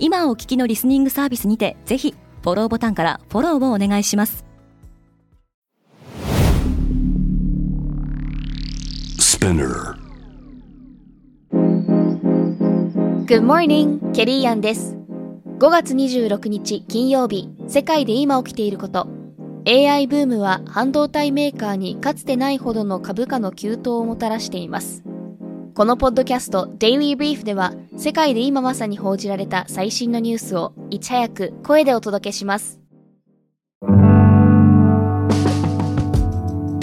今お聞きのリスニングサービスにてぜひフォローボタンからフォローをお願いします。Good morning, ケリーアンです。5月26日金曜日世界で今起きていること。AI ブームは半導体メーカーにかつてないほどの株価の急騰をもたらしていますこのポッドキャスト Daily Brief では世界で今まさに報じられた最新のニュースをいち早く声でお届けします。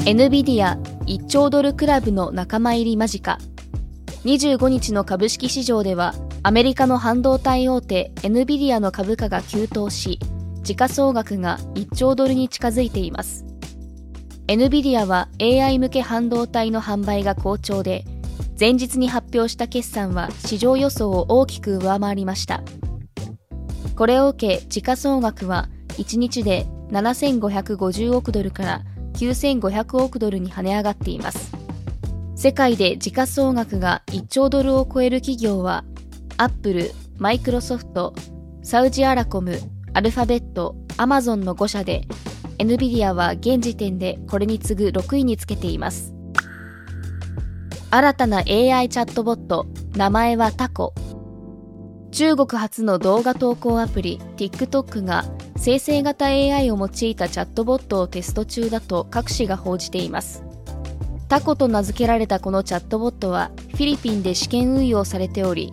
NVIDIA 1兆ドルクラブの仲間入り間近。25日の株式市場ではアメリカの半導体大手 NVIDIA の株価が急騰し時価総額が1兆ドルに近づいています。NVIDIA は AI 向け半導体の販売が好調で前日に発表した決算は市場予想を大きく上回りました。これを受け時価総額は1日で7550億ドルから9500億ドルに跳ね上がっています。世界で時価総額が1兆ドルを超える企業はアップル、マイクロソフト、サウジアラコム、アルファベット、アマゾンの5社で NVIDIA は現時点でこれに次ぐ6位につけています。新たな AI チャットボット、名前はタコ。中国初の動画投稿アプリ TikTok が生成型 AI を用いたチャットボットをテスト中だと各紙が報じています。タコと名付けられたこのチャットボットはフィリピンで試験運用されており、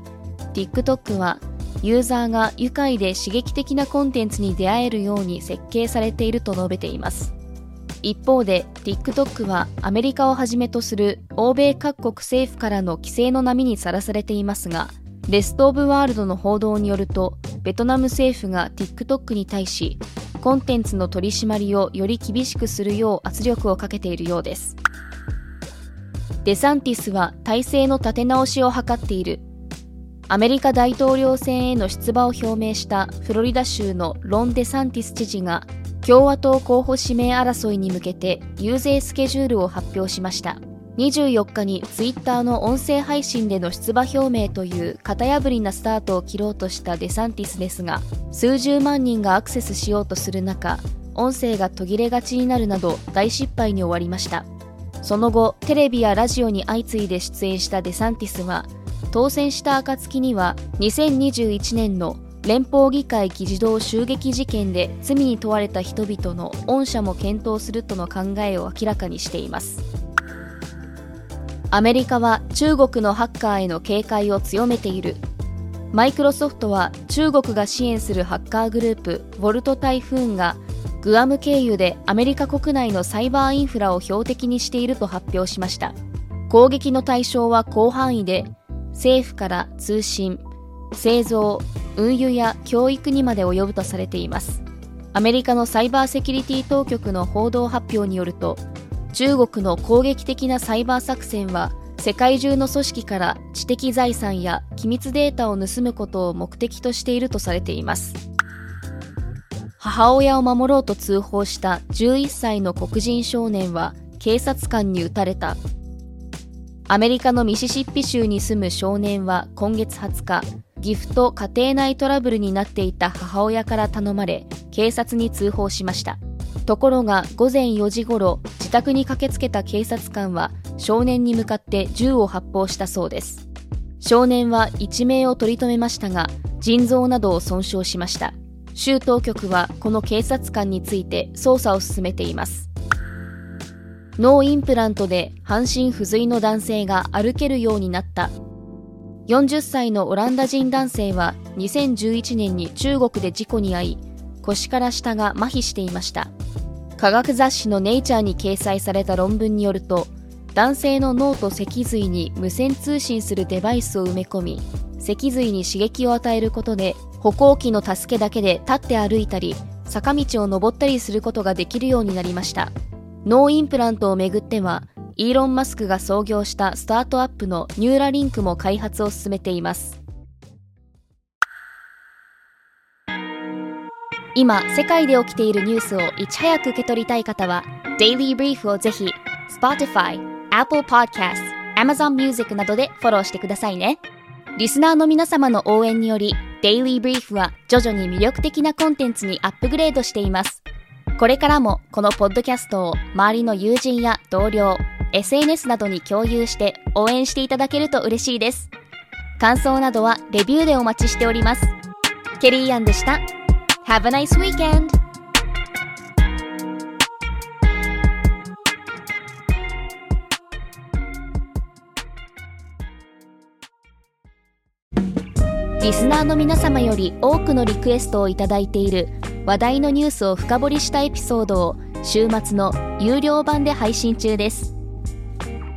TikTok はユーザーが愉快で刺激的なコンテンツに出会えるように設計されていると述べています。一方で TikTok はアメリカをはじめとする欧米各国政府からの規制の波にさらされていますがレスト・オブ・ワールドの報道によるとベトナム政府が TikTok に対しコンテンツの取り締まりをより厳しくするよう圧力をかけているようです。デサンティスは体制の立て直しを図っている。アメリカ大統領選への出馬を表明したフロリダ州のロン・デサンティス知事が共和党候補指名争いに向けて遊説スケジュールを発表しました。24日にツイッターの音声配信での出馬表明という型破りなスタートを切ろうとしたデサンティスですが数十万人がアクセスしようとする中音声が途切れがちになるなど大失敗に終わりました。その後テレビやラジオに相次いで出演したデサンティスは当選した暁には2021年の連邦議会議事堂襲撃事件で罪に問われた人々の恩赦も検討するとの考えを明らかにしています。アメリカは中国のハッカーへの警戒を強めている。マイクロソフトは中国が支援するハッカーグループウォルト・タイフーンがグアム経由でアメリカ国内のサイバーインフラを標的にしていると発表しました。攻撃の対象は広範囲で政府から通信製造運輸や教育にまで及ぶとされています。アメリカのサイバーセキュリティ当局の報道発表によると中国の攻撃的なサイバー作戦は世界中の組織から知的財産や機密データを盗むことを目的としているとされています。母親を守ろうと通報した11歳の黒人少年は警察官に撃たれた。アメリカのミシシッピ州に住む少年は今月20日ギフト家庭内トラブルになっていた母親から頼まれ警察に通報しました。ところが午前4時ごろ自宅に駆けつけた警察官は少年に向かって銃を発砲したそうです。少年は一命を取り留めましたが腎臓などを損傷しました。州当局はこの警察官について捜査を進めています。脳インプラントで半身不随の男性が歩けるようになった。40歳のオランダ人男性は2011年に中国で事故に遭い腰から下が麻痺していました。科学雑誌のネイチャーに掲載された論文によると男性の脳と脊髄に無線通信するデバイスを埋め込み脊髄に刺激を与えることで歩行器の助けだけで立って歩いたり坂道を登ったりすることができるようになりました。脳インプラントをめぐってはイーロン・マスクが創業したスタートアップのニューラリンクも開発を進めています。今世界で起きているニュースをいち早く受け取りたい方は Daily Brief をぜひ Spotify、Apple Podcast、Amazon Music などでフォローしてくださいね。リスナーの皆様の応援により Daily Brief は徐々に魅力的なコンテンツにアップグレードしています。これからもこのポッドキャストを周りの友人や同僚 SNS などに共有して応援していただけると嬉しいです。感想などはレビューでお待ちしております。ケリーアンでした。Have a nice weekend! リスナーの皆様より多くのリクエストをいただいている話題のニュースを深掘りしたエピソードを週末の有料版で配信中です。